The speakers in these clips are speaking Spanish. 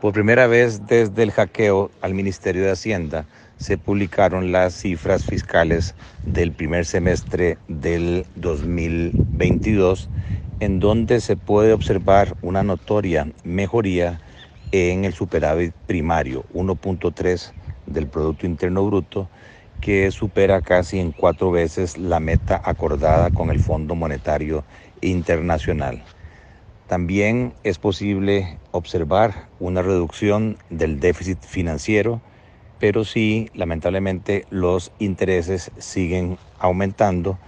Por primera vez desde el hackeo al Ministerio de Hacienda se publicaron las cifras fiscales del primer semestre del 2022, en donde se puede observar una notoria mejoría en el superávit primario, 1.3 del Producto Interno Bruto, que supera casi en cuatro veces la meta acordada con el Fondo Monetario Internacional. También es posible observar una reducción del déficit financiero, pero sí, lamentablemente, los intereses siguen aumentando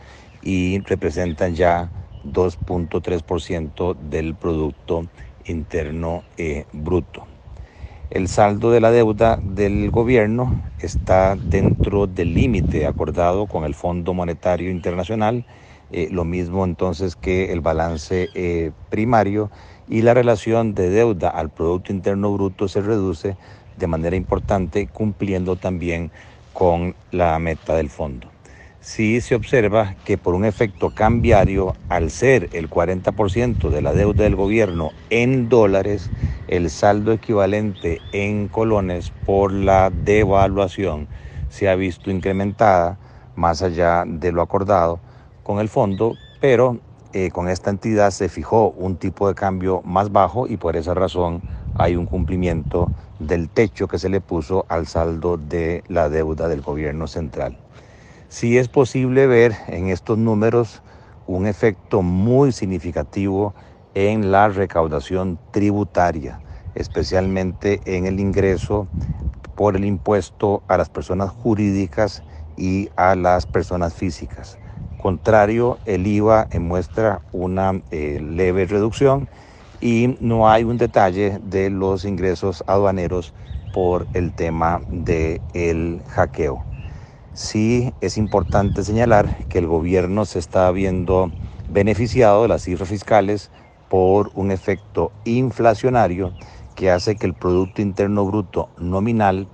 y representan ya 2.3% del Producto Interno eh, Bruto. El saldo de la deuda del gobierno está dentro del límite acordado con el Fondo Monetario Internacional, eh, lo mismo entonces que el balance eh, primario y la relación de deuda al Producto Interno Bruto se reduce de manera importante cumpliendo también con la meta del fondo. Sí se observa que por un efecto cambiario, al ser el 40% de la deuda del gobierno en dólares, el saldo equivalente en colones por la devaluación se ha visto incrementada más allá de lo acordado con el fondo, pero eh, con esta entidad se fijó un tipo de cambio más bajo y por esa razón hay un cumplimiento del techo que se le puso al saldo de la deuda del gobierno central. Sí es posible ver en estos números un efecto muy significativo en la recaudación tributaria, especialmente en el ingreso por el impuesto a las personas jurídicas y a las personas físicas. Contrario, el IVA muestra una eh, leve reducción y no hay un detalle de los ingresos aduaneros por el tema del hackeo. Sí es importante señalar que el gobierno se está viendo beneficiado de las cifras fiscales por un efecto inflacionario que hace que el Producto Interno Bruto nominal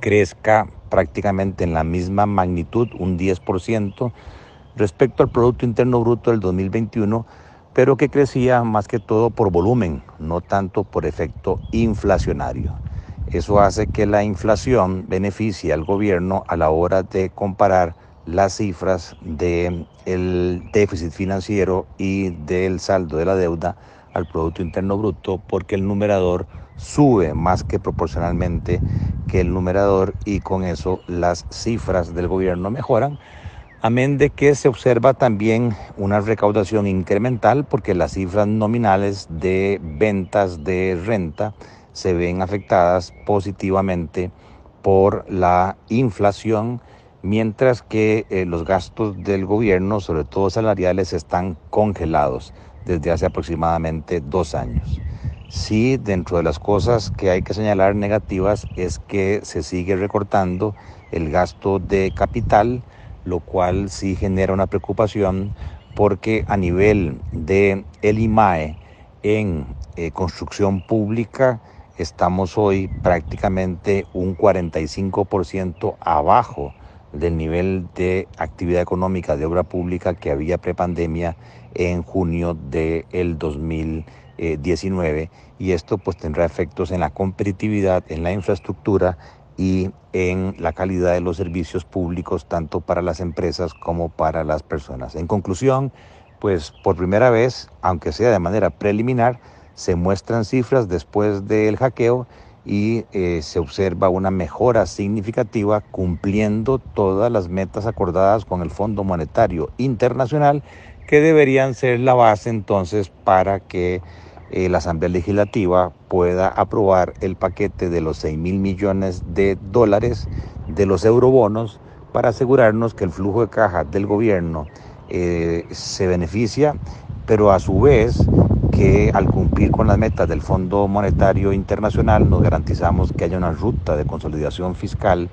crezca prácticamente en la misma magnitud, un 10%, respecto al Producto Interno Bruto del 2021, pero que crecía más que todo por volumen, no tanto por efecto inflacionario. Eso hace que la inflación beneficie al gobierno a la hora de comparar las cifras del déficit financiero y del saldo de la deuda al Producto Interno Bruto, porque el numerador sube más que proporcionalmente que el numerador y con eso las cifras del gobierno mejoran. Amén de que se observa también una recaudación incremental porque las cifras nominales de ventas de renta se ven afectadas positivamente por la inflación, mientras que eh, los gastos del gobierno, sobre todo salariales, están congelados desde hace aproximadamente dos años. Sí, dentro de las cosas que hay que señalar negativas es que se sigue recortando el gasto de capital, lo cual sí genera una preocupación porque a nivel de el IMAE en eh, construcción pública estamos hoy prácticamente un 45% abajo del nivel de actividad económica de obra pública que había prepandemia en junio del 2019 y esto pues tendrá efectos en la competitividad, en la infraestructura y en la calidad de los servicios públicos tanto para las empresas como para las personas. En conclusión, pues por primera vez, aunque sea de manera preliminar, se muestran cifras después del hackeo y eh, se observa una mejora significativa cumpliendo todas las metas acordadas con el Fondo Monetario Internacional que deberían ser la base entonces para que eh, la Asamblea Legislativa pueda aprobar el paquete de los 6 mil millones de dólares de los eurobonos para asegurarnos que el flujo de caja del gobierno eh, se beneficia, pero a su vez que al cumplir con las metas del Fondo Monetario Internacional nos garantizamos que haya una ruta de consolidación fiscal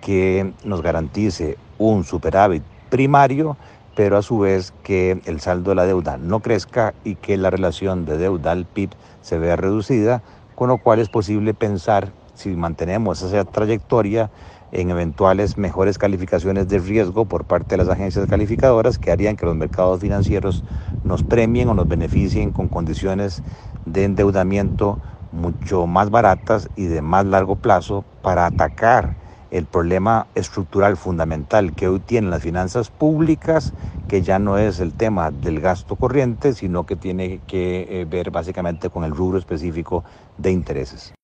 que nos garantice un superávit primario, pero a su vez que el saldo de la deuda no crezca y que la relación de deuda al PIB se vea reducida, con lo cual es posible pensar, si mantenemos esa trayectoria, en eventuales mejores calificaciones de riesgo por parte de las agencias calificadoras que harían que los mercados financieros nos premien o nos beneficien con condiciones de endeudamiento mucho más baratas y de más largo plazo para atacar el problema estructural fundamental que hoy tienen las finanzas públicas, que ya no es el tema del gasto corriente, sino que tiene que eh, ver básicamente con el rubro específico de intereses.